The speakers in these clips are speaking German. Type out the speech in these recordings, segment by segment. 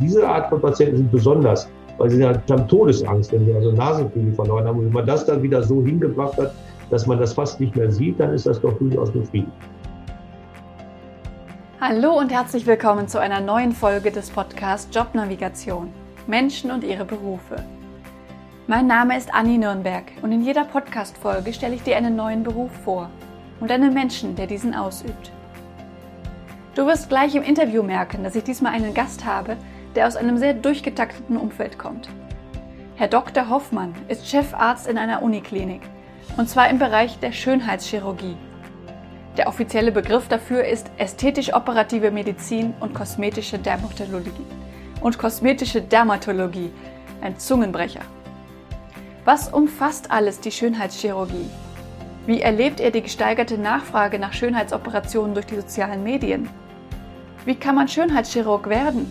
diese Art von Patienten sind besonders, weil sie haben Todesangst, wenn sie also Nasenflügel verloren haben. Und wenn man das dann wieder so hingebracht hat, dass man das fast nicht mehr sieht, dann ist das doch durchaus befriedigend. Hallo und herzlich willkommen zu einer neuen Folge des Podcasts Jobnavigation. Menschen und ihre Berufe. Mein Name ist Anni Nürnberg und in jeder Podcast-Folge stelle ich dir einen neuen Beruf vor und einen Menschen, der diesen ausübt. Du wirst gleich im Interview merken, dass ich diesmal einen Gast habe, der aus einem sehr durchgetakteten Umfeld kommt. Herr Dr. Hoffmann ist Chefarzt in einer Uniklinik und zwar im Bereich der Schönheitschirurgie. Der offizielle Begriff dafür ist ästhetisch-operative Medizin und kosmetische Dermatologie. Und kosmetische Dermatologie, ein Zungenbrecher. Was umfasst alles die Schönheitschirurgie? Wie erlebt er die gesteigerte Nachfrage nach Schönheitsoperationen durch die sozialen Medien? Wie kann man Schönheitschirurg werden?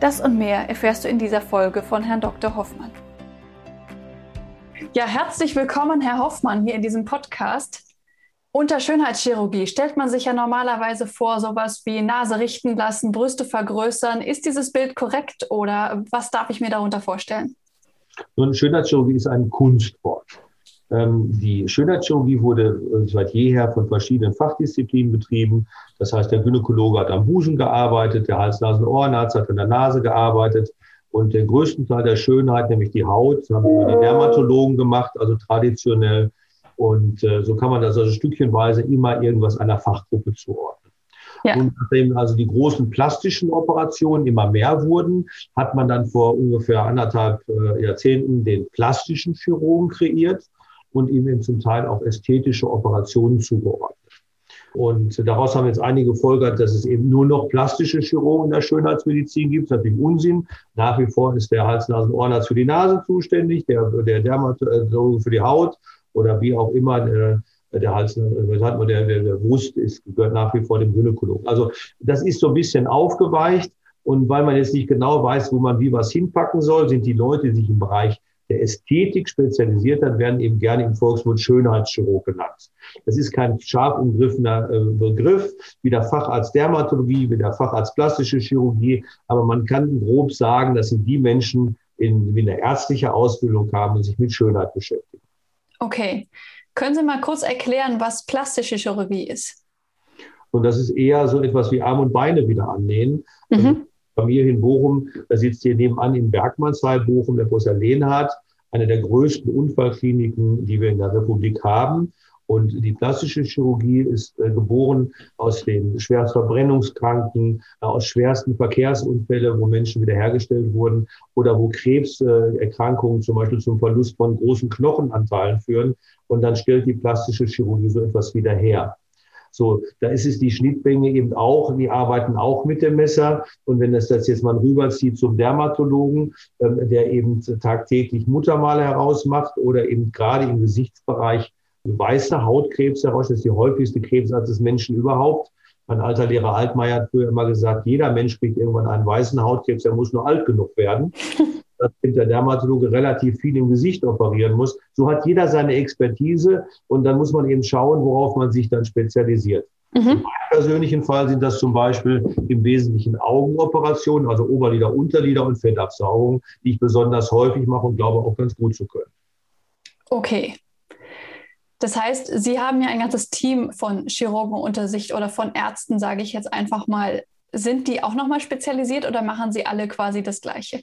Das und mehr erfährst du in dieser Folge von Herrn Dr. Hoffmann. Ja, herzlich willkommen, Herr Hoffmann, hier in diesem Podcast. Unter Schönheitschirurgie stellt man sich ja normalerweise vor, sowas wie Nase richten lassen, Brüste vergrößern. Ist dieses Bild korrekt oder was darf ich mir darunter vorstellen? Nun, Schönheitschirurgie ist ein Kunstwort. Ähm, die Schönheitschirurgie wurde äh, seit jeher von verschiedenen Fachdisziplinen betrieben. Das heißt, der Gynäkologe hat am Busen gearbeitet, der Hals-Nasen-Ohrenarzt hat an der Nase gearbeitet. Und den größten Teil der Schönheit, nämlich die Haut, haben die Dermatologen gemacht, also traditionell. Und äh, so kann man das also stückchenweise immer irgendwas einer Fachgruppe zuordnen. Ja. Und nachdem also die großen plastischen Operationen immer mehr wurden, hat man dann vor ungefähr anderthalb äh, Jahrzehnten den plastischen Chirurgen kreiert und ihm zum Teil auch ästhetische Operationen zugeordnet. Und daraus haben jetzt einige gefolgert, dass es eben nur noch plastische Chirurgen in der Schönheitsmedizin gibt. Das ist natürlich Unsinn. Nach wie vor ist der Hals-Nasen-Ohrenarzt für die Nase zuständig, der, der Dermatologe für die Haut oder wie auch immer der, der Hals, der, der, der Brust ist, gehört nach wie vor dem Gynäkologen. Also das ist so ein bisschen aufgeweicht. Und weil man jetzt nicht genau weiß, wo man wie was hinpacken soll, sind die Leute, die sich im Bereich der Ästhetik spezialisiert hat, werden eben gerne im Volksmund Schönheitschirurg genannt. Das ist kein scharf umgriffener äh, Begriff, wie der Facharzt Dermatologie, wie der Facharzt plastische Chirurgie, aber man kann grob sagen, das sind die Menschen, in, die eine ärztliche Ausbildung haben und sich mit Schönheit beschäftigen. Okay. Können Sie mal kurz erklären, was plastische Chirurgie ist? Und das ist eher so etwas wie Arm und Beine wieder annähen. Mhm. Mir in Bochum, da sitzt hier nebenan in Bergmannsthal Bochum der Professor Lehnhardt, eine der größten Unfallkliniken, die wir in der Republik haben. Und die plastische Chirurgie ist äh, geboren aus den schwersten Verbrennungskranken, äh, aus schwersten Verkehrsunfällen, wo Menschen wiederhergestellt wurden oder wo Krebserkrankungen zum Beispiel zum Verlust von großen Knochenanteilen führen. Und dann stellt die plastische Chirurgie so etwas wieder her. So, da ist es die Schnittmenge eben auch, die arbeiten auch mit dem Messer. Und wenn das, das jetzt mal rüberzieht zum Dermatologen, ähm, der eben tagtäglich Muttermale herausmacht oder eben gerade im Gesichtsbereich weiße Hautkrebs heraus, das ist die häufigste Krebsart des Menschen überhaupt. Mein alter Lehrer Altmaier hat früher immer gesagt, jeder Mensch kriegt irgendwann einen weißen Hautkrebs, er muss nur alt genug werden. dass der Dermatologe relativ viel im Gesicht operieren muss. So hat jeder seine Expertise und dann muss man eben schauen, worauf man sich dann spezialisiert. Mhm. In meinem persönlichen Fall sind das zum Beispiel im Wesentlichen Augenoperationen, also Oberlider, Unterlider und Fettabsaugung, die ich besonders häufig mache und glaube auch ganz gut zu können. Okay. Das heißt, Sie haben ja ein ganzes Team von Chirurgen unter sich oder von Ärzten, sage ich jetzt einfach mal. Sind die auch nochmal spezialisiert oder machen Sie alle quasi das Gleiche?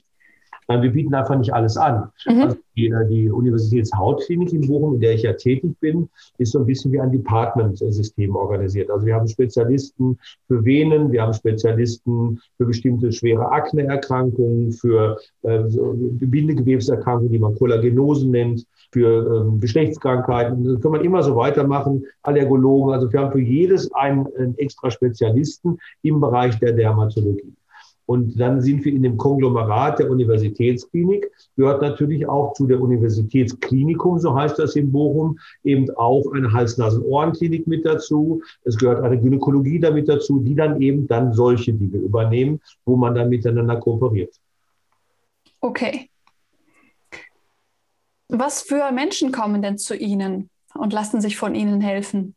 Wir bieten einfach nicht alles an. Mhm. Also die, äh, die Universitätshautklinik in Bochum, in der ich ja tätig bin, ist so ein bisschen wie ein Department-System organisiert. Also wir haben Spezialisten für Venen, wir haben Spezialisten für bestimmte schwere Akneerkrankungen, für äh, Bindegewebserkrankungen, die man Kollagenosen nennt, für ähm, Geschlechtskrankheiten. Das kann man immer so weitermachen. Allergologen. Also wir haben für jedes einen, einen extra Spezialisten im Bereich der Dermatologie. Und dann sind wir in dem Konglomerat der Universitätsklinik, gehört natürlich auch zu der Universitätsklinikum, so heißt das in Bochum, eben auch eine Hals-Nasen-Ohrenklinik mit dazu. Es gehört eine Gynäkologie damit dazu, die dann eben dann solche Dinge übernehmen, wo man dann miteinander kooperiert. Okay. Was für Menschen kommen denn zu Ihnen und lassen sich von Ihnen helfen?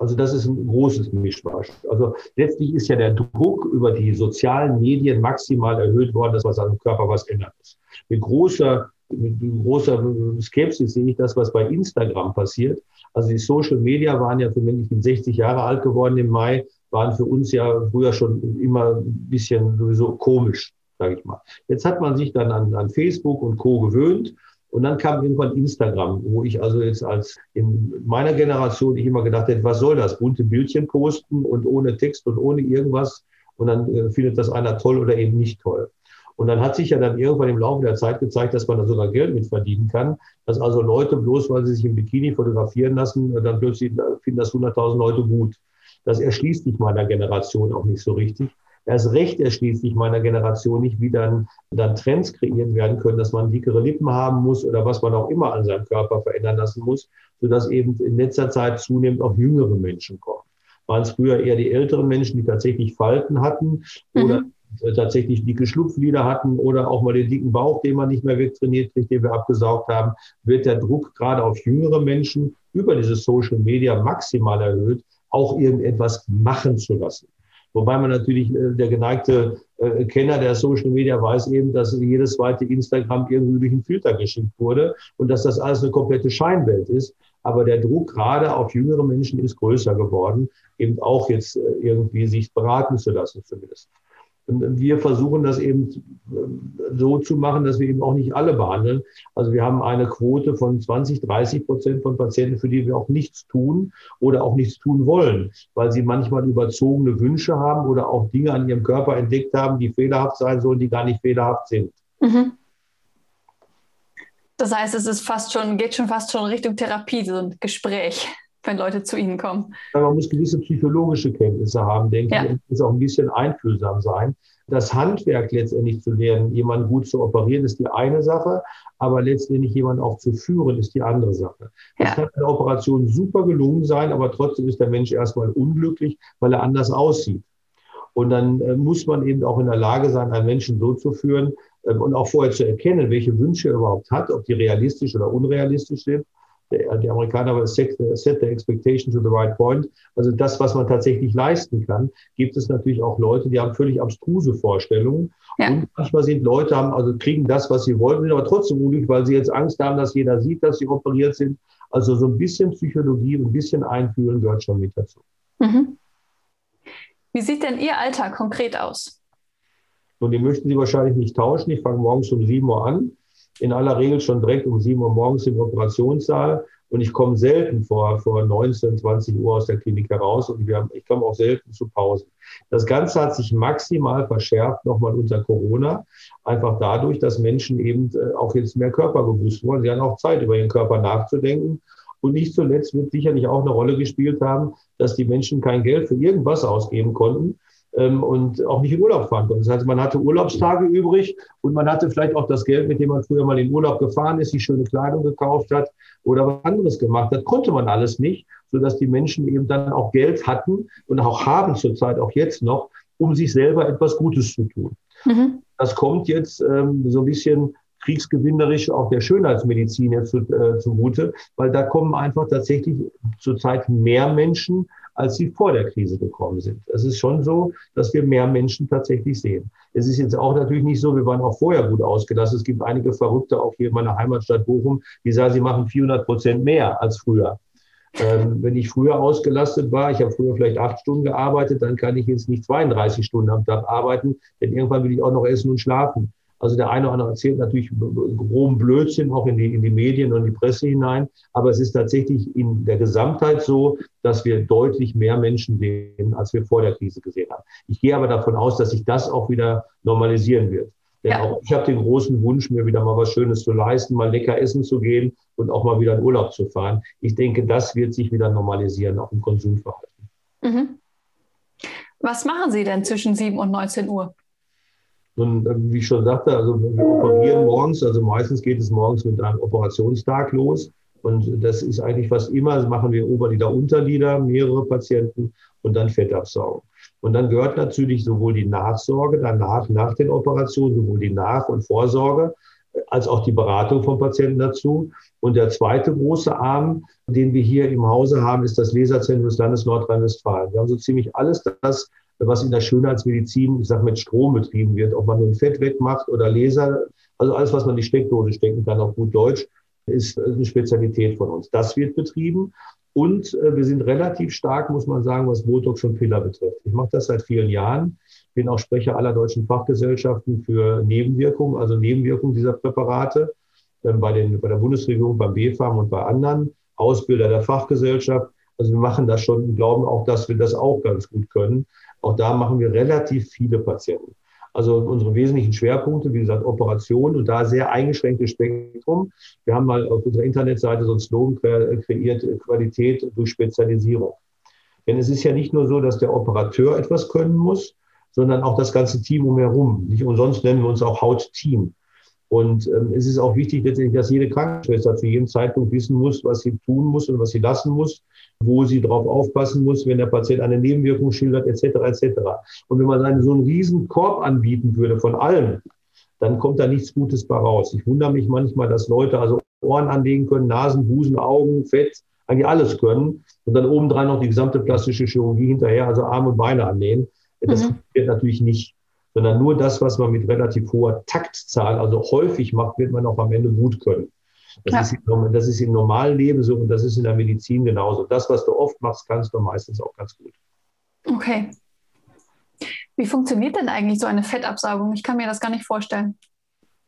Also das ist ein großes Mischmasch. Also letztlich ist ja der Druck über die sozialen Medien maximal erhöht worden, dass man seinem Körper was ändern muss. Mit großer, mit großer Skepsis sehe ich das, was bei Instagram passiert. Also die Social Media waren ja für mich, ich bin 60 Jahre alt geworden im Mai, waren für uns ja früher schon immer ein bisschen sowieso komisch, sage ich mal. Jetzt hat man sich dann an, an Facebook und Co. gewöhnt und dann kam irgendwann Instagram, wo ich also jetzt als in meiner Generation ich immer gedacht hätte, was soll das? Bunte Bildchen posten und ohne Text und ohne irgendwas. Und dann äh, findet das einer toll oder eben nicht toll. Und dann hat sich ja dann irgendwann im Laufe der Zeit gezeigt, dass man da sogar Geld mit verdienen kann. Dass also Leute, bloß weil sie sich im Bikini fotografieren lassen, dann plötzlich finden das 100.000 Leute gut. Das erschließt sich meiner Generation auch nicht so richtig. Erst recht erschließt sich meiner Generation nicht, wie dann, dann Trends kreiert werden können, dass man dickere Lippen haben muss oder was man auch immer an seinem Körper verändern lassen muss, sodass eben in letzter Zeit zunehmend auch jüngere Menschen kommen. Waren es früher eher die älteren Menschen, die tatsächlich Falten hatten mhm. oder tatsächlich dicke Schlupflider hatten oder auch mal den dicken Bauch, den man nicht mehr wegtrainiert kriegt, den wir abgesaugt haben, wird der Druck gerade auf jüngere Menschen über diese Social Media maximal erhöht, auch irgendetwas machen zu lassen. Wobei man natürlich, äh, der geneigte äh, Kenner der Social Media weiß eben, dass jedes zweite Instagram irgendwie durch einen Filter geschickt wurde und dass das alles eine komplette Scheinwelt ist. Aber der Druck gerade auf jüngere Menschen ist größer geworden, eben auch jetzt äh, irgendwie sich beraten zu lassen zumindest. Wir versuchen das eben äh, so zu machen, dass wir eben auch nicht alle behandeln. Also wir haben eine Quote von 20, 30 Prozent von Patienten, für die wir auch nichts tun oder auch nichts tun wollen, weil sie manchmal überzogene Wünsche haben oder auch Dinge an ihrem Körper entdeckt haben, die fehlerhaft sein sollen, die gar nicht fehlerhaft sind. Mhm. Das heißt, es ist fast schon, geht schon fast schon Richtung Therapie, so ein Gespräch wenn Leute zu Ihnen kommen? Man muss gewisse psychologische Kenntnisse haben, denke ja. ich, und muss auch ein bisschen einfühlsam sein. Das Handwerk letztendlich zu lernen, jemanden gut zu operieren, ist die eine Sache, aber letztendlich jemanden auch zu führen, ist die andere Sache. Ja. Das kann eine Operation super gelungen sein, aber trotzdem ist der Mensch erstmal unglücklich, weil er anders aussieht. Und dann äh, muss man eben auch in der Lage sein, einen Menschen so zu führen äh, und auch vorher zu erkennen, welche Wünsche er überhaupt hat, ob die realistisch oder unrealistisch sind die Amerikaner set, set the expectation to the right point. Also das, was man tatsächlich leisten kann, gibt es natürlich auch Leute, die haben völlig abstruse Vorstellungen. Ja. Und manchmal sind Leute, haben, also kriegen das, was sie wollen, sind aber trotzdem unglücklich, weil sie jetzt Angst haben, dass jeder sieht, dass sie operiert sind. Also so ein bisschen Psychologie ein bisschen Einfühlen gehört schon mit dazu. Mhm. Wie sieht denn Ihr Alltag konkret aus? Und den möchten Sie wahrscheinlich nicht tauschen. Ich fange morgens um 7 Uhr an in aller Regel schon direkt um 7 Uhr morgens im Operationssaal. Und ich komme selten vor, vor 19, 20 Uhr aus der Klinik heraus und wir haben, ich komme auch selten zu Pausen. Das Ganze hat sich maximal verschärft nochmal unter Corona. Einfach dadurch, dass Menschen eben äh, auch jetzt mehr körperbewusst wollen. Sie haben auch Zeit, über ihren Körper nachzudenken. Und nicht zuletzt wird sicherlich auch eine Rolle gespielt haben, dass die Menschen kein Geld für irgendwas ausgeben konnten ähm, und auch nicht in Urlaub fahren konnte. Das heißt, man hatte Urlaubstage übrig und man hatte vielleicht auch das Geld, mit dem man früher mal in Urlaub gefahren ist, die schöne Kleidung gekauft hat oder was anderes gemacht hat. Konnte man alles nicht, sodass die Menschen eben dann auch Geld hatten und auch haben zurzeit, auch jetzt noch, um sich selber etwas Gutes zu tun. Mhm. Das kommt jetzt ähm, so ein bisschen kriegsgewinnerisch auch der Schönheitsmedizin jetzt zu, äh, zugute, weil da kommen einfach tatsächlich zurzeit mehr Menschen als sie vor der Krise gekommen sind. Es ist schon so, dass wir mehr Menschen tatsächlich sehen. Es ist jetzt auch natürlich nicht so, wir waren auch vorher gut ausgelastet. Es gibt einige Verrückte, auch hier in meiner Heimatstadt Bochum, die sagen, sie machen 400 Prozent mehr als früher. Ähm, wenn ich früher ausgelastet war, ich habe früher vielleicht acht Stunden gearbeitet, dann kann ich jetzt nicht 32 Stunden am Tag arbeiten, denn irgendwann will ich auch noch essen und schlafen. Also der eine oder andere erzählt natürlich groben Blödsinn auch in die, in die Medien und die Presse hinein. Aber es ist tatsächlich in der Gesamtheit so, dass wir deutlich mehr Menschen sehen, als wir vor der Krise gesehen haben. Ich gehe aber davon aus, dass sich das auch wieder normalisieren wird. Denn ja. auch ich habe den großen Wunsch, mir wieder mal was Schönes zu leisten, mal lecker essen zu gehen und auch mal wieder in Urlaub zu fahren. Ich denke, das wird sich wieder normalisieren, auch im Konsumverhalten. Mhm. Was machen Sie denn zwischen 7 und 19 Uhr? Und äh, wie ich schon sagte, also wir operieren morgens, also meistens geht es morgens mit einem Operationstag los. Und das ist eigentlich fast immer, das machen wir Oberlider, Unterlider, mehrere Patienten und dann Fettabsaugung. Und dann gehört natürlich sowohl die Nachsorge danach, nach den Operationen, sowohl die Nach- und Vorsorge, als auch die Beratung von Patienten dazu. Und der zweite große Arm, den wir hier im Hause haben, ist das Laserzentrum des Landes Nordrhein-Westfalen. Wir haben so ziemlich alles das, was in der Schönheitsmedizin, ich sage mit Strom betrieben wird, ob man nun Fett wegmacht oder Laser, also alles, was man in die Steckdose stecken kann, auf gut Deutsch, ist eine Spezialität von uns. Das wird betrieben. Und äh, wir sind relativ stark, muss man sagen, was Botox und Filler betrifft. Ich mache das seit vielen Jahren, bin auch Sprecher aller deutschen Fachgesellschaften für Nebenwirkungen, also Nebenwirkungen dieser Präparate ähm, bei, den, bei der Bundesregierung, beim BfArM und bei anderen, Ausbilder der Fachgesellschaft. Also wir machen das schon und glauben auch, dass wir das auch ganz gut können. Auch da machen wir relativ viele Patienten. Also unsere wesentlichen Schwerpunkte, wie gesagt, Operation und da sehr eingeschränktes Spektrum. Wir haben mal auf unserer Internetseite so ein Slogan kreiert, Qualität durch Spezialisierung. Denn es ist ja nicht nur so, dass der Operateur etwas können muss, sondern auch das ganze Team umherum. Nicht umsonst nennen wir uns auch Hautteam. Und ähm, es ist auch wichtig letztendlich, dass jede Krankenschwester zu jedem Zeitpunkt wissen muss, was sie tun muss und was sie lassen muss, wo sie darauf aufpassen muss, wenn der Patient eine Nebenwirkung schildert, etc. etc. Und wenn man einen, so einen riesen Korb anbieten würde von allem, dann kommt da nichts Gutes bei raus. Ich wundere mich manchmal, dass Leute also Ohren anlegen können, Nasen, Busen, Augen, Fett, eigentlich alles können und dann obendrein noch die gesamte plastische Chirurgie hinterher, also Arme und Beine annähen. Das mhm. funktioniert natürlich nicht sondern nur das, was man mit relativ hoher Taktzahl, also häufig macht, wird man auch am Ende gut können. Das, ja. ist im, das ist im normalen Leben so und das ist in der Medizin genauso. Das, was du oft machst, kannst du meistens auch ganz gut. Okay. Wie funktioniert denn eigentlich so eine Fettabsaugung? Ich kann mir das gar nicht vorstellen.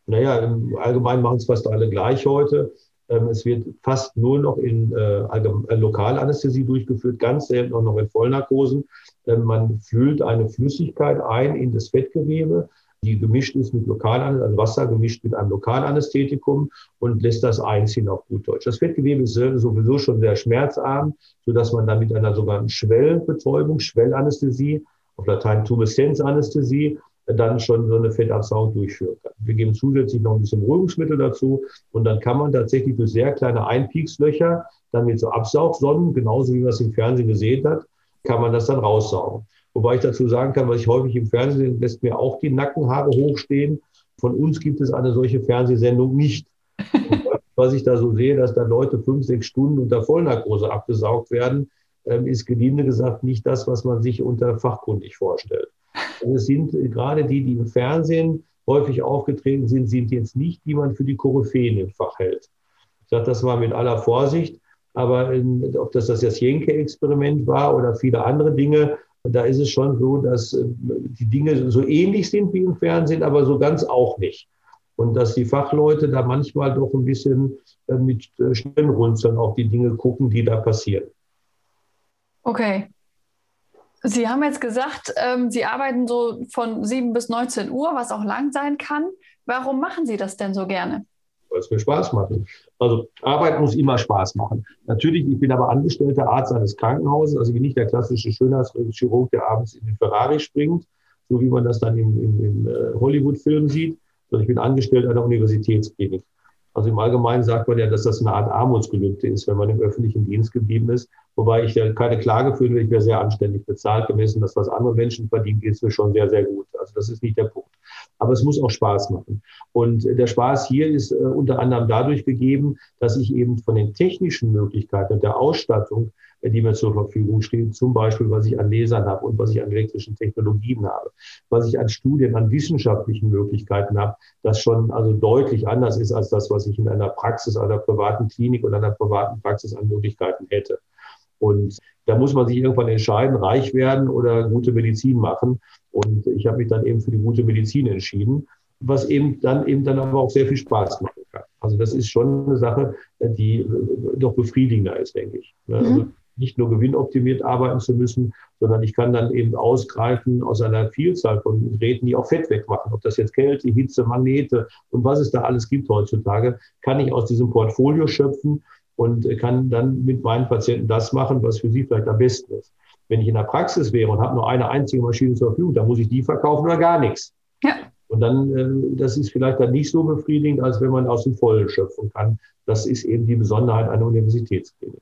Naja, im Allgemeinen machen es fast alle gleich heute. Ähm, es wird fast nur noch in äh, äh, Lokalanästhesie durchgeführt, ganz selten auch noch in Vollnarkosen. Man füllt eine Flüssigkeit ein in das Fettgewebe, die gemischt ist mit Lokalanästhetikum, also Wasser gemischt mit einem Lokalanästhetikum und lässt das einziehen auf gut Deutsch. Das Fettgewebe ist sowieso schon sehr schmerzarm, sodass man dann mit einer sogenannten Schwellbetäubung, Schwellanästhesie, auf Latein Tumeszenzanästhesie, dann schon so eine Fettabsaugung durchführen kann. Wir geben zusätzlich noch ein bisschen Beruhigungsmittel dazu und dann kann man tatsächlich durch sehr kleine Einpiekslöcher dann mit so Absaugsonnen, genauso wie man es im Fernsehen gesehen hat, kann man das dann raussaugen. Wobei ich dazu sagen kann, was ich häufig im Fernsehen lässt mir auch die Nackenhaare hochstehen. Von uns gibt es eine solche Fernsehsendung nicht. was ich da so sehe, dass da Leute fünf, sechs Stunden unter Vollnarkose abgesaugt werden, ähm, ist gelinde gesagt nicht das, was man sich unter fachkundig vorstellt. Also es sind gerade die, die im Fernsehen häufig aufgetreten sind, sind jetzt nicht, die man für die Koryphäen im Fach hält. Ich sage das mal mit aller Vorsicht, aber in, ob das das Jenke-Experiment war oder viele andere Dinge, da ist es schon so, dass äh, die Dinge so ähnlich sind wie im Fernsehen, aber so ganz auch nicht. Und dass die Fachleute da manchmal doch ein bisschen äh, mit äh, Stirnrunzeln auf die Dinge gucken, die da passieren. Okay. Sie haben jetzt gesagt, ähm, Sie arbeiten so von 7 bis 19 Uhr, was auch lang sein kann. Warum machen Sie das denn so gerne? Weil es mir Spaß macht. Also Arbeit muss immer Spaß machen. Natürlich, ich bin aber angestellter Arzt eines Krankenhauses, also ich bin nicht der klassische Schönheitschirurg, der abends in den Ferrari springt, so wie man das dann im, äh, Hollywood-Film sieht, sondern ich bin angestellt einer Universitätsklinik. Also im Allgemeinen sagt man ja, dass das eine Art Armutsgelübde ist, wenn man im öffentlichen Dienst geblieben ist. Wobei ich ja keine Klage führen will, ich wäre sehr anständig bezahlt, gemessen das, was andere Menschen verdienen, geht es mir schon sehr, sehr gut. Also das ist nicht der Punkt. Aber es muss auch Spaß machen. Und der Spaß hier ist äh, unter anderem dadurch gegeben, dass ich eben von den technischen Möglichkeiten der Ausstattung die mir zur Verfügung stehen. Zum Beispiel, was ich an Lasern habe und was ich an elektrischen Technologien habe, was ich an Studien, an wissenschaftlichen Möglichkeiten habe, das schon also deutlich anders ist als das, was ich in einer Praxis, einer privaten Klinik oder einer privaten Praxis an Möglichkeiten hätte. Und da muss man sich irgendwann entscheiden, reich werden oder gute Medizin machen. Und ich habe mich dann eben für die gute Medizin entschieden, was eben dann eben dann aber auch sehr viel Spaß machen kann. Also das ist schon eine Sache, die doch befriedigender ist, denke ich. Ne? Also mhm nicht nur gewinnoptimiert arbeiten zu müssen, sondern ich kann dann eben ausgreifen aus einer Vielzahl von Geräten, die auch Fett wegmachen. Ob das jetzt Kälte, Hitze, Magnete und was es da alles gibt heutzutage, kann ich aus diesem Portfolio schöpfen und kann dann mit meinen Patienten das machen, was für sie vielleicht am besten ist. Wenn ich in der Praxis wäre und habe nur eine einzige Maschine zur Verfügung, dann muss ich die verkaufen oder gar nichts. Ja. Und dann, äh, das ist vielleicht dann nicht so befriedigend, als wenn man aus dem Vollen schöpfen kann. Das ist eben die Besonderheit einer Universitätsklinik.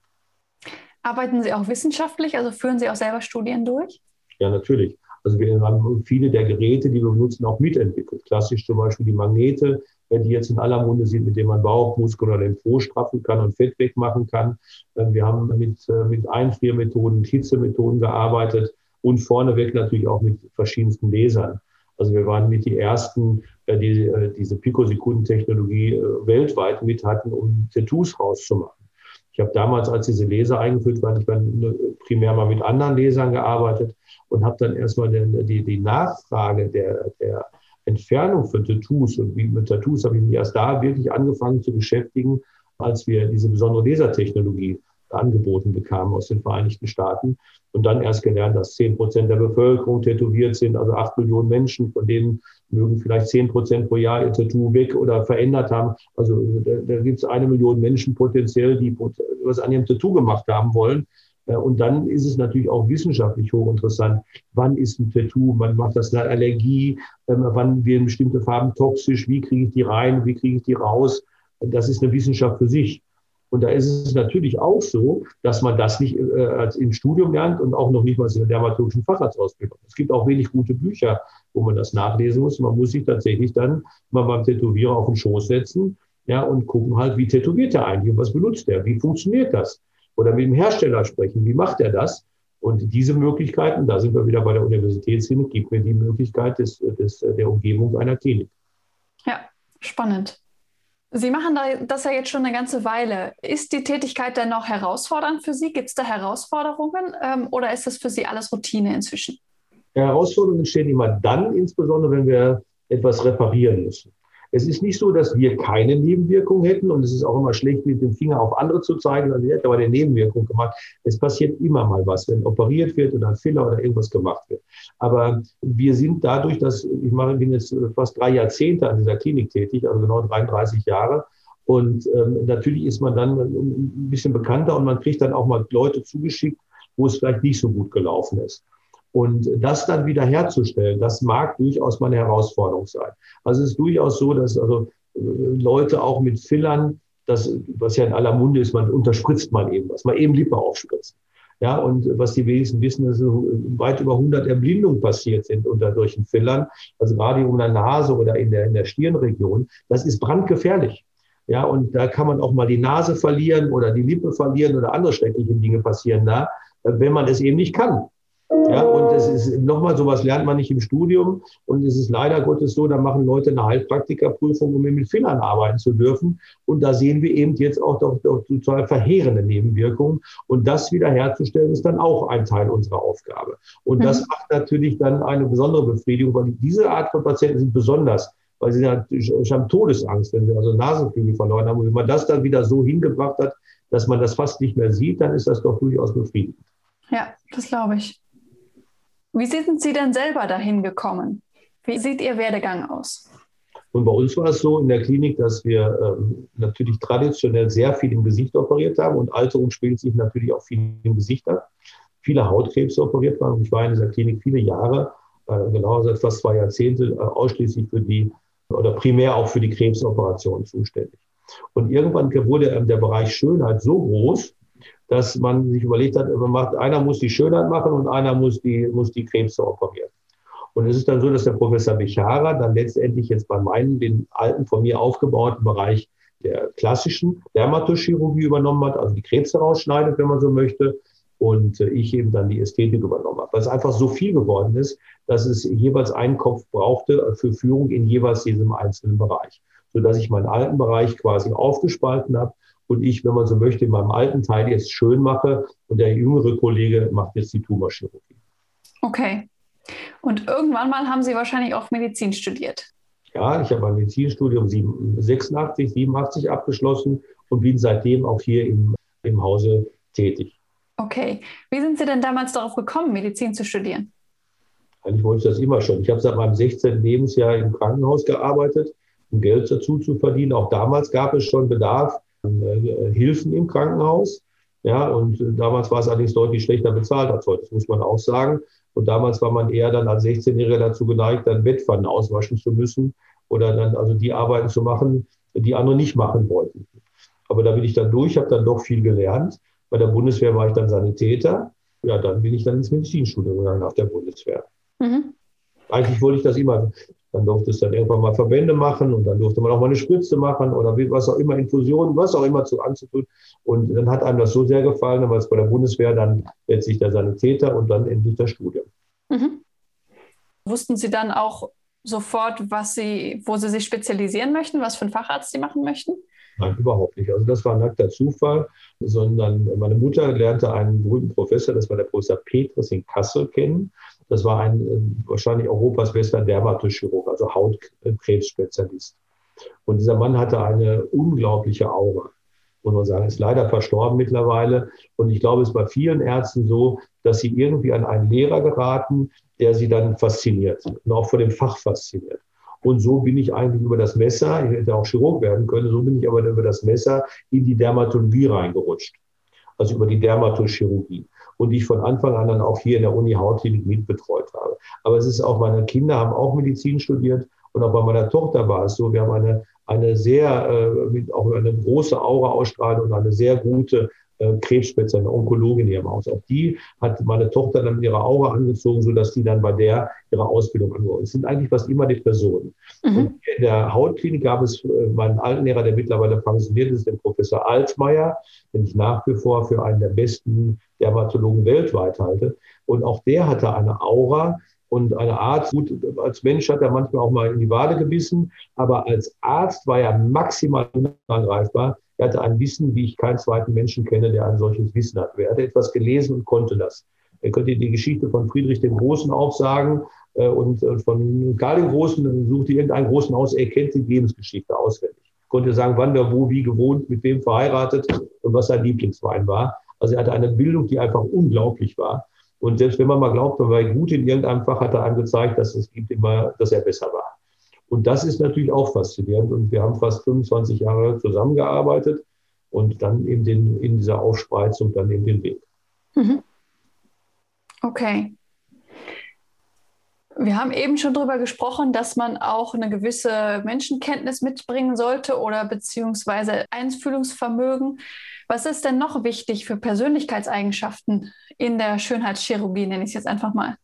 Arbeiten Sie auch wissenschaftlich, also führen Sie auch selber Studien durch? Ja, natürlich. Also wir haben viele der Geräte, die wir benutzen, auch mitentwickelt. Klassisch zum Beispiel die Magnete, die jetzt in aller Munde sind, mit denen man Bauchmuskeln oder den Po straffen kann und Fett wegmachen kann. Wir haben mit, mit Einfriermethoden, Hitzemethoden gearbeitet und vorneweg natürlich auch mit verschiedensten Lasern. Also wir waren mit die ersten, die diese Pikosekundentechnologie weltweit mit hatten, um Tattoos rauszumachen. Ich habe damals, als diese Laser eingeführt waren, ich war primär mal mit anderen Lasern gearbeitet und habe dann erstmal die, die Nachfrage der, der Entfernung von Tattoos und wie mit Tattoos habe ich mich erst da wirklich angefangen zu beschäftigen, als wir diese besondere Lasertechnologie angeboten bekamen aus den Vereinigten Staaten und dann erst gelernt, dass zehn Prozent der Bevölkerung tätowiert sind, also acht Millionen Menschen, von denen mögen vielleicht zehn Prozent pro Jahr ihr Tattoo weg oder verändert haben. Also da, da gibt es eine Million Menschen potenziell, die was an ihrem Tattoo gemacht haben wollen. Äh, und dann ist es natürlich auch wissenschaftlich hochinteressant. Wann ist ein Tattoo? Wann macht das eine Allergie? Ähm, wann werden bestimmte Farben toxisch? Wie kriege ich die rein? Wie kriege ich die raus? Das ist eine Wissenschaft für sich. Und da ist es natürlich auch so, dass man das nicht äh, im Studium lernt und auch noch nicht mal in der dermatologischen Facharztausbildung. Es gibt auch wenig gute Bücher, wo man das nachlesen muss. Man muss sich tatsächlich dann mal beim Tätowierer auf den Schoß setzen ja, und gucken halt, wie tätowiert er eigentlich und was benutzt er, wie funktioniert das? Oder mit dem Hersteller sprechen, wie macht er das? Und diese Möglichkeiten, da sind wir wieder bei der Universitätsklinik, gibt mir die Möglichkeit des, des, der Umgebung einer Klinik. Ja, spannend. Sie machen das ja jetzt schon eine ganze Weile. Ist die Tätigkeit denn noch herausfordernd für Sie? Gibt es da Herausforderungen ähm, oder ist das für Sie alles Routine inzwischen? Herausforderungen entstehen immer dann, insbesondere wenn wir etwas reparieren müssen. Es ist nicht so, dass wir keine Nebenwirkung hätten und es ist auch immer schlecht, mit dem Finger auf andere zu zeigen, also, hätte aber eine Nebenwirkung gemacht. Es passiert immer mal was, wenn operiert wird oder ein Filler oder irgendwas gemacht wird. Aber wir sind dadurch, dass ich mache, bin jetzt fast drei Jahrzehnte an dieser Klinik tätig, also genau 33 Jahre, und ähm, natürlich ist man dann ein bisschen bekannter und man kriegt dann auch mal Leute zugeschickt, wo es vielleicht nicht so gut gelaufen ist. Und das dann wieder herzustellen, das mag durchaus mal eine Herausforderung sein. Also es ist durchaus so, dass also äh, Leute auch mit Fillern, das, was ja in aller Munde ist, man unterspritzt mal eben was, mal eben Lippe aufspritzen. Ja, und was die wenigsten wissen, dass so weit über 100 Erblindungen passiert sind unter solchen Fillern, also gerade um der Nase oder in der, in der Stirnregion. Das ist brandgefährlich. Ja, und da kann man auch mal die Nase verlieren oder die Lippe verlieren oder andere schreckliche Dinge passieren da, wenn man es eben nicht kann. Ja, und es ist nochmal, sowas lernt man nicht im Studium. Und es ist leider Gottes so, da machen Leute eine Heilpraktikerprüfung, um mit Fingern arbeiten zu dürfen. Und da sehen wir eben jetzt auch doch, doch total verheerende Nebenwirkungen. Und das wiederherzustellen ist dann auch ein Teil unserer Aufgabe. Und mhm. das macht natürlich dann eine besondere Befriedigung, weil diese Art von Patienten sind besonders weil sie natürlich haben Todesangst, wenn sie also Nasenflügel verloren haben. Und wenn man das dann wieder so hingebracht hat, dass man das fast nicht mehr sieht, dann ist das doch durchaus befriedigend. Ja, das glaube ich. Wie sind Sie denn selber dahin gekommen? Wie sieht Ihr Werdegang aus? Und bei uns war es so in der Klinik, dass wir ähm, natürlich traditionell sehr viel im Gesicht operiert haben und Alterung spielt sich natürlich auch viel im Gesicht ab. Viele Hautkrebse operiert waren ich war in dieser Klinik viele Jahre, äh, genau seit fast zwei Jahrzehnte, äh, ausschließlich für die oder primär auch für die Krebsoperationen zuständig. Und irgendwann wurde der Bereich Schönheit so groß, dass man sich überlegt hat, man macht, einer muss die Schönheit machen und einer muss die, muss die Krebse operieren. Und es ist dann so, dass der Professor Bichara dann letztendlich jetzt bei meinen, den alten von mir aufgebauten Bereich der klassischen Dermatochirurgie übernommen hat, also die Krebse rausschneidet, wenn man so möchte, und äh, ich eben dann die Ästhetik übernommen habe. Weil es einfach so viel geworden ist, dass es jeweils einen Kopf brauchte für Führung in jeweils diesem einzelnen Bereich, sodass ich meinen alten Bereich quasi aufgespalten habe und ich, wenn man so möchte, in meinem alten Teil jetzt schön mache und der jüngere Kollege macht jetzt die Tumorchirurgie. Okay. Und irgendwann mal haben Sie wahrscheinlich auch Medizin studiert. Ja, ich habe ein Medizinstudium 86, 87 abgeschlossen und bin seitdem auch hier im, im Hause tätig. Okay. Wie sind Sie denn damals darauf gekommen, Medizin zu studieren? Eigentlich wollte ich das immer schon. Ich habe seit meinem 16. Lebensjahr im Krankenhaus gearbeitet, um Geld dazu zu verdienen. Auch damals gab es schon Bedarf Hilfen im Krankenhaus. Ja, und damals war es allerdings deutlich schlechter bezahlt als heute, das muss man auch sagen. Und damals war man eher dann als 16-Jähriger dazu geneigt, dann Bettpfannen auswaschen zu müssen oder dann also die Arbeiten zu machen, die andere nicht machen wollten. Aber da bin ich dann durch, habe dann doch viel gelernt. Bei der Bundeswehr war ich dann Sanitäter. Ja, dann bin ich dann ins Medizinstudium gegangen nach der Bundeswehr. Mhm. Eigentlich wollte ich das immer. Dann durfte es dann irgendwann mal Verbände machen und dann durfte man auch mal eine Spritze machen oder was auch immer, Infusionen, was auch immer zu anzutun. Und dann hat einem das so sehr gefallen, dann war es bei der Bundeswehr dann letztlich der Sanitäter und dann endlich das Studium. Mhm. Wussten Sie dann auch sofort, was Sie, wo Sie sich spezialisieren möchten, was für einen Facharzt Sie machen möchten? Nein, überhaupt nicht. Also das war ein nackter Zufall, sondern meine Mutter lernte einen berühmten Professor, das war der Professor Petrus in Kassel kennen. Das war ein äh, wahrscheinlich Europas bester Dermatochirurg, also Hautkrebsspezialist. Und dieser Mann hatte eine unglaubliche Aura. Muss man sagen, ist leider verstorben mittlerweile. Und ich glaube, es ist bei vielen Ärzten so, dass sie irgendwie an einen Lehrer geraten, der sie dann fasziniert und auch von dem Fach fasziniert. Und so bin ich eigentlich über das Messer, ich hätte auch Chirurg werden können, so bin ich aber über das Messer in die Dermatologie reingerutscht. Also über die Dermatochirurgie. Und die ich von Anfang an dann auch hier in der Uni Hautklinik mitbetreut habe. Aber es ist auch, meine Kinder haben auch Medizin studiert. Und auch bei meiner Tochter war es so, wir haben eine, eine sehr, äh, auch eine große Aura ausstrahlen und eine sehr gute äh, Krebsspezialist, eine Onkologin in ihrem Haus. Auch die hat meine Tochter dann ihre Aura angezogen, sodass die dann bei der ihre Ausbildung angeholt. Es sind eigentlich fast immer die Personen. Mhm. in der Hautklinik gab es äh, meinen alten Lehrer, der mittlerweile pensioniert ist, den Professor Altmaier, den ich nach wie vor für einen der besten Dermatologen weltweit halte. Und auch der hatte eine Aura, und eine Art, gut, als Mensch hat er manchmal auch mal in die Wade gebissen, aber als Arzt war er maximal unangreifbar. Er hatte ein Wissen, wie ich keinen zweiten Menschen kenne, der ein solches Wissen hat. Er hatte etwas gelesen und konnte das. Er könnte die Geschichte von Friedrich dem Großen aufsagen äh, und äh, von Karl dem Großen suchte irgendeinen Großen aus. Er kennt die Lebensgeschichte auswendig. Konnte sagen, wann der wo wie gewohnt, mit wem verheiratet und was sein Lieblingswein war. Also er hatte eine Bildung, die einfach unglaublich war. Und selbst wenn man mal glaubt, man war gut in irgendeinem Fach, hat er einem gezeigt, dass es gibt immer, dass er besser war. Und das ist natürlich auch faszinierend. Und wir haben fast 25 Jahre zusammengearbeitet und dann eben den, in dieser Aufspreizung dann eben den Weg. Mhm. Okay. Wir haben eben schon darüber gesprochen, dass man auch eine gewisse Menschenkenntnis mitbringen sollte oder beziehungsweise Einfühlungsvermögen. Was ist denn noch wichtig für Persönlichkeitseigenschaften in der Schönheitschirurgie, nenne ich es jetzt einfach mal?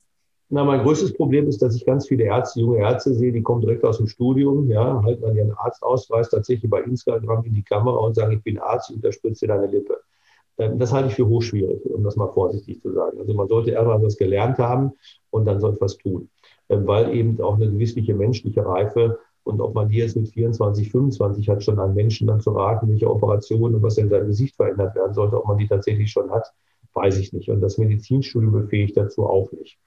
Na, mein größtes Problem ist, dass ich ganz viele Ärzte, junge Ärzte sehe, die kommen direkt aus dem Studium, ja, halten dann ihren Arztausweis tatsächlich bei Instagram in die Kamera und sagen, ich bin Arzt, ich unterstütze deine Lippe. Ähm, das halte ich für hochschwierig, um das mal vorsichtig zu sagen. Also man sollte erstmal was gelernt haben und dann soll was tun. Ähm, weil eben auch eine gewissliche menschliche Reife und ob man die jetzt mit 24, 25 hat, schon an Menschen dann zu raten, welche Operationen und was in seinem Gesicht verändert werden sollte, ob man die tatsächlich schon hat, weiß ich nicht. Und das Medizinstudium befähigt dazu auch nicht.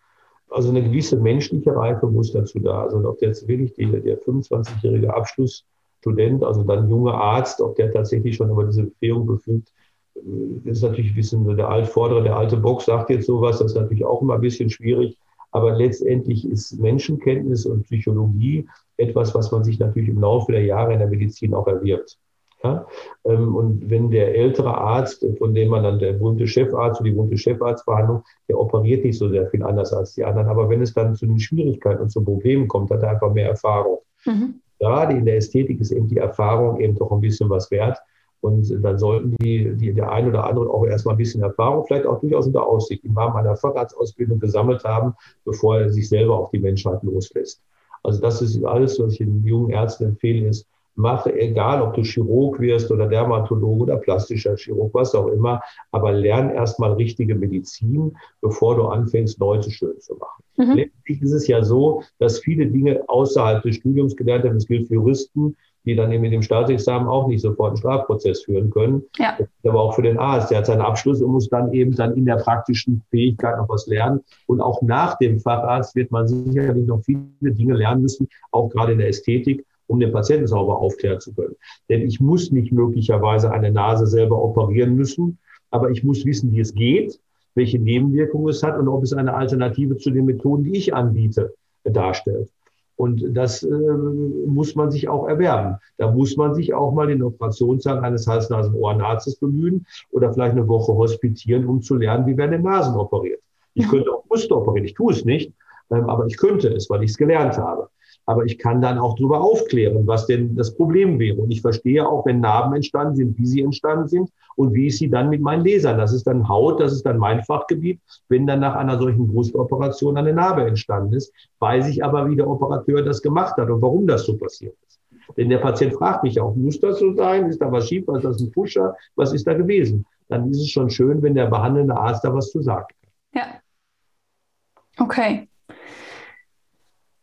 Also eine gewisse menschliche Reife muss dazu da. Also ob jetzt wirklich die, der 25-jährige Abschlussstudent, also dann junger Arzt, ob der tatsächlich schon über diese Befähigung befügt, äh, ist natürlich ein bisschen der Altvordere, der alte Bock sagt jetzt sowas, das ist natürlich auch immer ein bisschen schwierig. Aber letztendlich ist Menschenkenntnis und Psychologie etwas, was man sich natürlich im Laufe der Jahre in der Medizin auch erwirbt. Ja? Ähm, und wenn der ältere Arzt, von dem man dann der bunte Chefarzt oder die bunte Chefarztbehandlung, der operiert nicht so sehr viel anders als die anderen. Aber wenn es dann zu den Schwierigkeiten und zu Problemen kommt, hat er einfach mehr Erfahrung. Mhm. Gerade in der Ästhetik ist eben die Erfahrung eben doch ein bisschen was wert. Und dann sollten die, die der eine oder andere auch erstmal ein bisschen Erfahrung, vielleicht auch durchaus unter Aussicht im Rahmen einer Facharztausbildung gesammelt haben, bevor er sich selber auf die Menschheit loslässt. Also das ist alles, was ich den jungen Ärzten empfehle, ist, mache, egal ob du Chirurg wirst oder Dermatologe oder plastischer Chirurg, was auch immer, aber lern erstmal richtige Medizin, bevor du anfängst, Leute schön zu machen. Mhm. Letztlich ist es ja so, dass viele Dinge außerhalb des Studiums gelernt haben. Das gilt für Juristen, die dann eben mit dem Staatsexamen auch nicht sofort einen Strafprozess führen können. Ja. Aber auch für den Arzt, der hat seinen Abschluss und muss dann eben dann in der praktischen Fähigkeit noch was lernen. Und auch nach dem Facharzt wird man sicherlich noch viele Dinge lernen müssen, auch gerade in der Ästhetik, um den Patienten sauber aufklären zu können. Denn ich muss nicht möglicherweise eine Nase selber operieren müssen, aber ich muss wissen, wie es geht, welche Nebenwirkungen es hat und ob es eine Alternative zu den Methoden, die ich anbiete, darstellt. Und das äh, muss man sich auch erwerben. Da muss man sich auch mal den Operationssaal eines Hals-Nasen-Ohrenarztes bemühen oder vielleicht eine Woche hospitieren, um zu lernen, wie werden Nasen operiert. Ich könnte auch Brüste operieren, ich tue es nicht, ähm, aber ich könnte es, weil ich es gelernt habe. Aber ich kann dann auch darüber aufklären, was denn das Problem wäre. Und ich verstehe auch, wenn Narben entstanden sind, wie sie entstanden sind und wie ich sie dann mit meinen Lesern, das ist dann Haut, das ist dann mein Fachgebiet, wenn dann nach einer solchen Brustoperation eine Narbe entstanden ist, weiß ich aber, wie der Operateur das gemacht hat und warum das so passiert ist. Denn der Patient fragt mich auch, muss das so sein? Ist da was schief? Ist das ein Pusher? Was ist da gewesen? Dann ist es schon schön, wenn der behandelnde Arzt da was zu sagen kann. Ja. Okay.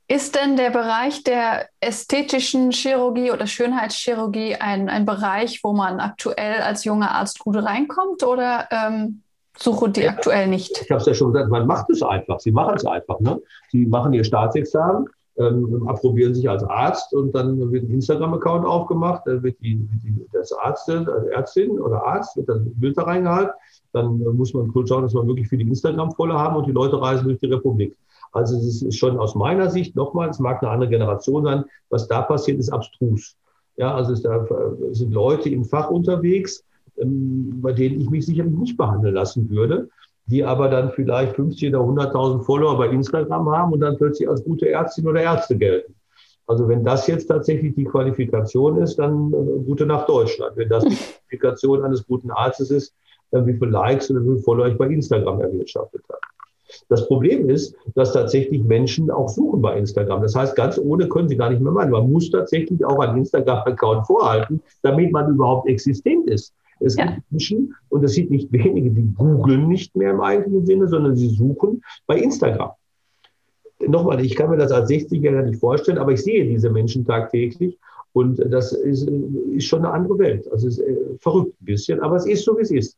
Ist denn der Bereich der ästhetischen Chirurgie oder Schönheitschirurgie ein, ein Bereich, wo man aktuell als junger Arzt gut reinkommt oder ähm, suchen die aktuell nicht? Ich habe es ja schon gesagt, man macht es einfach. Sie machen es einfach. Ne? Sie machen ihr Staatsexamen, ähm, approbieren sich als Arzt und dann wird ein Instagram-Account aufgemacht, dann wird die, die, das Arzt, also Ärztin oder Arzt, wird das Bild da reingehalten. Dann muss man kurz schauen, dass man wirklich viele Instagram-Volle haben und die Leute reisen durch die Republik. Also es ist schon aus meiner Sicht, nochmal, es mag eine andere Generation sein, was da passiert, ist abstrus. Ja, also es, da sind Leute im Fach unterwegs, ähm, bei denen ich mich sicherlich nicht behandeln lassen würde, die aber dann vielleicht 50 oder 100.000 Follower bei Instagram haben und dann plötzlich als gute Ärztin oder Ärzte gelten. Also wenn das jetzt tatsächlich die Qualifikation ist, dann äh, gute nach Deutschland. Wenn das die Qualifikation eines guten Arztes ist, dann wie viele Likes oder wie viele Follower ich bei Instagram erwirtschaftet habe. Das Problem ist, dass tatsächlich Menschen auch suchen bei Instagram. Das heißt, ganz ohne können sie gar nicht mehr machen. Man muss tatsächlich auch einen Instagram-Account vorhalten, damit man überhaupt existent ist. Es ja. gibt Menschen, und es sind nicht wenige, die googeln nicht mehr im eigentlichen Sinne, sondern sie suchen bei Instagram. Nochmal, ich kann mir das als 60-Jähriger nicht vorstellen, aber ich sehe diese Menschen tagtäglich und das ist, ist schon eine andere Welt. Also es ist äh, verrückt ein bisschen, aber es ist so, wie es ist.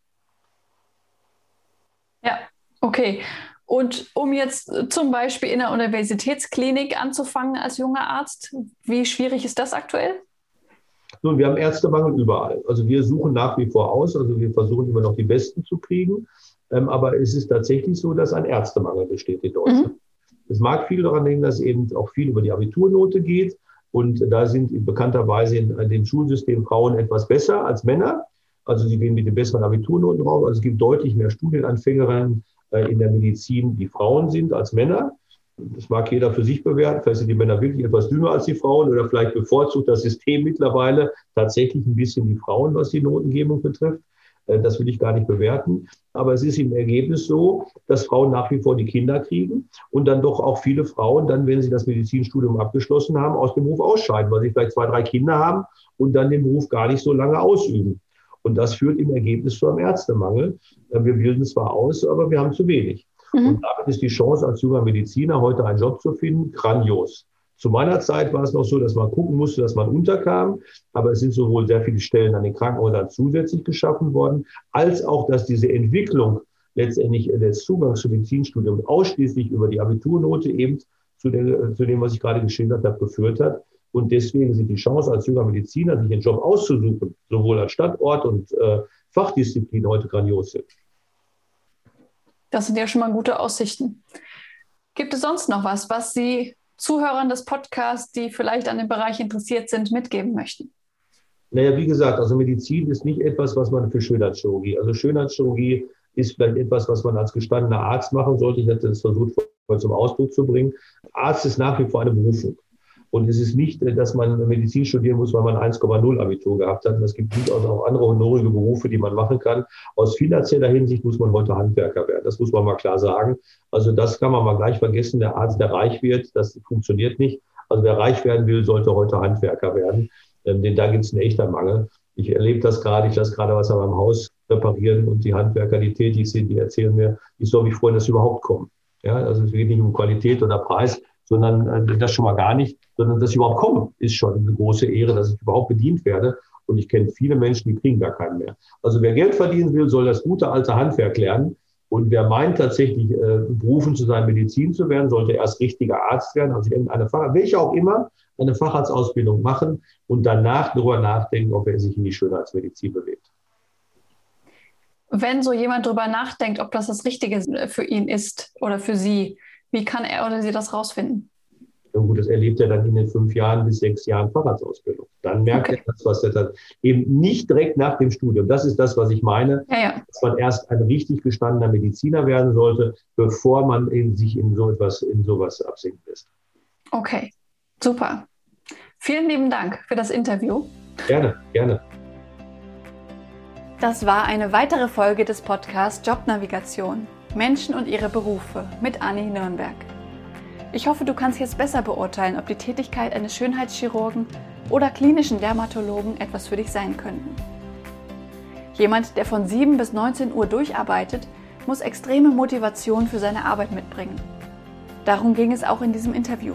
Ja, okay. Und um jetzt zum Beispiel in der Universitätsklinik anzufangen als junger Arzt, wie schwierig ist das aktuell? Nun, wir haben Ärztemangel überall. Also wir suchen nach wie vor aus, also wir versuchen immer noch die Besten zu kriegen. Ähm, aber es ist tatsächlich so, dass ein Ärztemangel besteht in Deutschland. Mhm. Es mag viel daran liegen, dass eben auch viel über die Abiturnote geht. Und da sind bekannterweise in, in dem Schulsystem Frauen etwas besser als Männer. Also sie gehen mit den besseren Abiturnoten drauf. Also es gibt deutlich mehr Studienanfängerinnen äh, in der Medizin die Frauen sind als Männer. Das mag jeder für sich bewerten. Vielleicht sind die Männer wirklich etwas dünner als die Frauen oder vielleicht bevorzugt das System mittlerweile tatsächlich ein bisschen die Frauen, was die Notengebung betrifft. Äh, das will ich gar nicht bewerten. Aber es ist im Ergebnis so, dass Frauen nach wie vor die Kinder kriegen und dann doch auch viele Frauen dann, wenn sie das Medizinstudium abgeschlossen haben, aus dem Beruf ausscheiden, weil sie vielleicht zwei, drei Kinder haben und dann den Beruf gar nicht so lange ausüben. Und das führt im Ergebnis zu einem Ärztemangel. Äh, wir bilden zwar aus, aber wir haben zu wenig. Mhm. Und damit ist die Chance als junger Mediziner heute einen Job zu finden grandios. Zu meiner Zeit war es noch so, dass man gucken musste, dass man unterkam. Aber es sind sowohl sehr viele Stellen an den Krankenhäusern zusätzlich geschaffen worden, als auch, dass diese Entwicklung letztendlich des Zugangs zum Medizinstudium ausschließlich über die Abiturnote eben zu, der, zu dem, was ich gerade geschildert habe, geführt hat. Und deswegen sind die Chancen als junger Mediziner, sich einen Job auszusuchen, sowohl als Standort und äh, Fachdisziplin heute grandios sind. Das sind ja schon mal gute Aussichten. Gibt es sonst noch was, was Sie Zuhörern des Podcasts, die vielleicht an dem Bereich interessiert sind, mitgeben möchten? Naja, wie gesagt, also Medizin ist nicht etwas, was man für Schönheitschirurgie. Also Schönheitschirurgie ist vielleicht etwas, was man als gestandener Arzt machen sollte. Ich hatte es versucht, zum Ausdruck zu bringen. Arzt ist nach wie vor eine Berufung. Und es ist nicht, dass man Medizin studieren muss, weil man 1,0 Abitur gehabt hat. Es gibt durchaus auch andere honorige Berufe, die man machen kann. Aus finanzieller Hinsicht muss man heute Handwerker werden. Das muss man mal klar sagen. Also das kann man mal gleich vergessen. Der Arzt, der reich wird, das funktioniert nicht. Also wer reich werden will, sollte heute Handwerker werden. Ähm, denn da gibt es einen echter Mangel. Ich erlebe das gerade, ich lasse gerade was an meinem Haus reparieren und die Handwerker, die tätig sind, die erzählen mir, ich soll mich freuen, dass sie überhaupt kommen. Ja, also es geht nicht um Qualität oder Preis, sondern äh, das schon mal gar nicht, sondern dass ich überhaupt komme, ist schon eine große Ehre, dass ich überhaupt bedient werde. Und ich kenne viele Menschen, die kriegen gar keinen mehr. Also wer Geld verdienen will, soll das gute alte Handwerk lernen. Und wer meint tatsächlich äh, berufen zu sein, Medizin zu werden, sollte erst richtiger Arzt werden, also irgendeine Fach, welche auch immer, eine Facharztausbildung machen und danach darüber nachdenken, ob er sich in die Schönheitsmedizin bewegt. Wenn so jemand darüber nachdenkt, ob das das Richtige für ihn ist oder für sie, wie kann er oder sie das rausfinden? Ja gut, das erlebt er dann in den fünf Jahren bis sechs Jahren Fahrradsausbildung. Dann merkt okay. er das, was er hat. Eben nicht direkt nach dem Studium. Das ist das, was ich meine, ja, ja. dass man erst ein richtig gestandener Mediziner werden sollte, bevor man in sich in so etwas, in sowas absinken lässt. Okay. Super. Vielen lieben Dank für das Interview. Gerne, gerne. Das war eine weitere Folge des Podcasts Jobnavigation. Menschen und ihre Berufe mit Anni Nürnberg. Ich hoffe, du kannst jetzt besser beurteilen, ob die Tätigkeit eines Schönheitschirurgen oder klinischen Dermatologen etwas für dich sein könnten. Jemand, der von 7 bis 19 Uhr durcharbeitet, muss extreme Motivation für seine Arbeit mitbringen. Darum ging es auch in diesem Interview.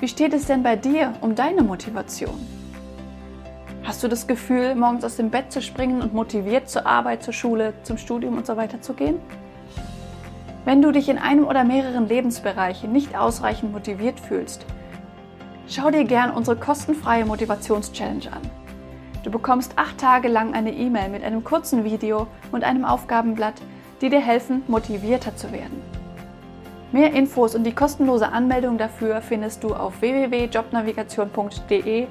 Wie steht es denn bei dir um deine Motivation? Hast du das Gefühl, morgens aus dem Bett zu springen und motiviert zur Arbeit, zur Schule, zum Studium und so weiter zu gehen? Wenn du dich in einem oder mehreren Lebensbereichen nicht ausreichend motiviert fühlst, schau dir gern unsere kostenfreie Motivations-Challenge an. Du bekommst acht Tage lang eine E-Mail mit einem kurzen Video und einem Aufgabenblatt, die dir helfen, motivierter zu werden. Mehr Infos und die kostenlose Anmeldung dafür findest du auf www.jobnavigation.de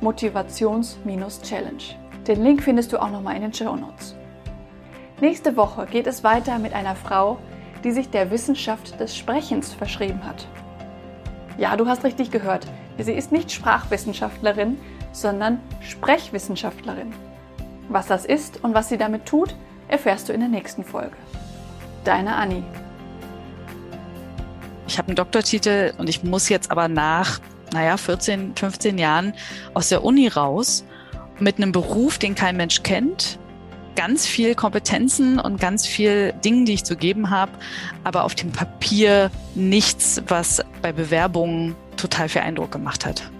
Motivations-Challenge. Den Link findest du auch nochmal in den Show Notes. Nächste Woche geht es weiter mit einer Frau, die sich der Wissenschaft des Sprechens verschrieben hat. Ja, du hast richtig gehört. Sie ist nicht Sprachwissenschaftlerin, sondern Sprechwissenschaftlerin. Was das ist und was sie damit tut, erfährst du in der nächsten Folge. Deine Anni. Ich habe einen Doktortitel und ich muss jetzt aber nach naja, 14, 15 Jahren aus der Uni raus mit einem Beruf, den kein Mensch kennt, ganz viel Kompetenzen und ganz viel Dingen, die ich zu geben habe, aber auf dem Papier nichts, was bei Bewerbungen total viel Eindruck gemacht hat.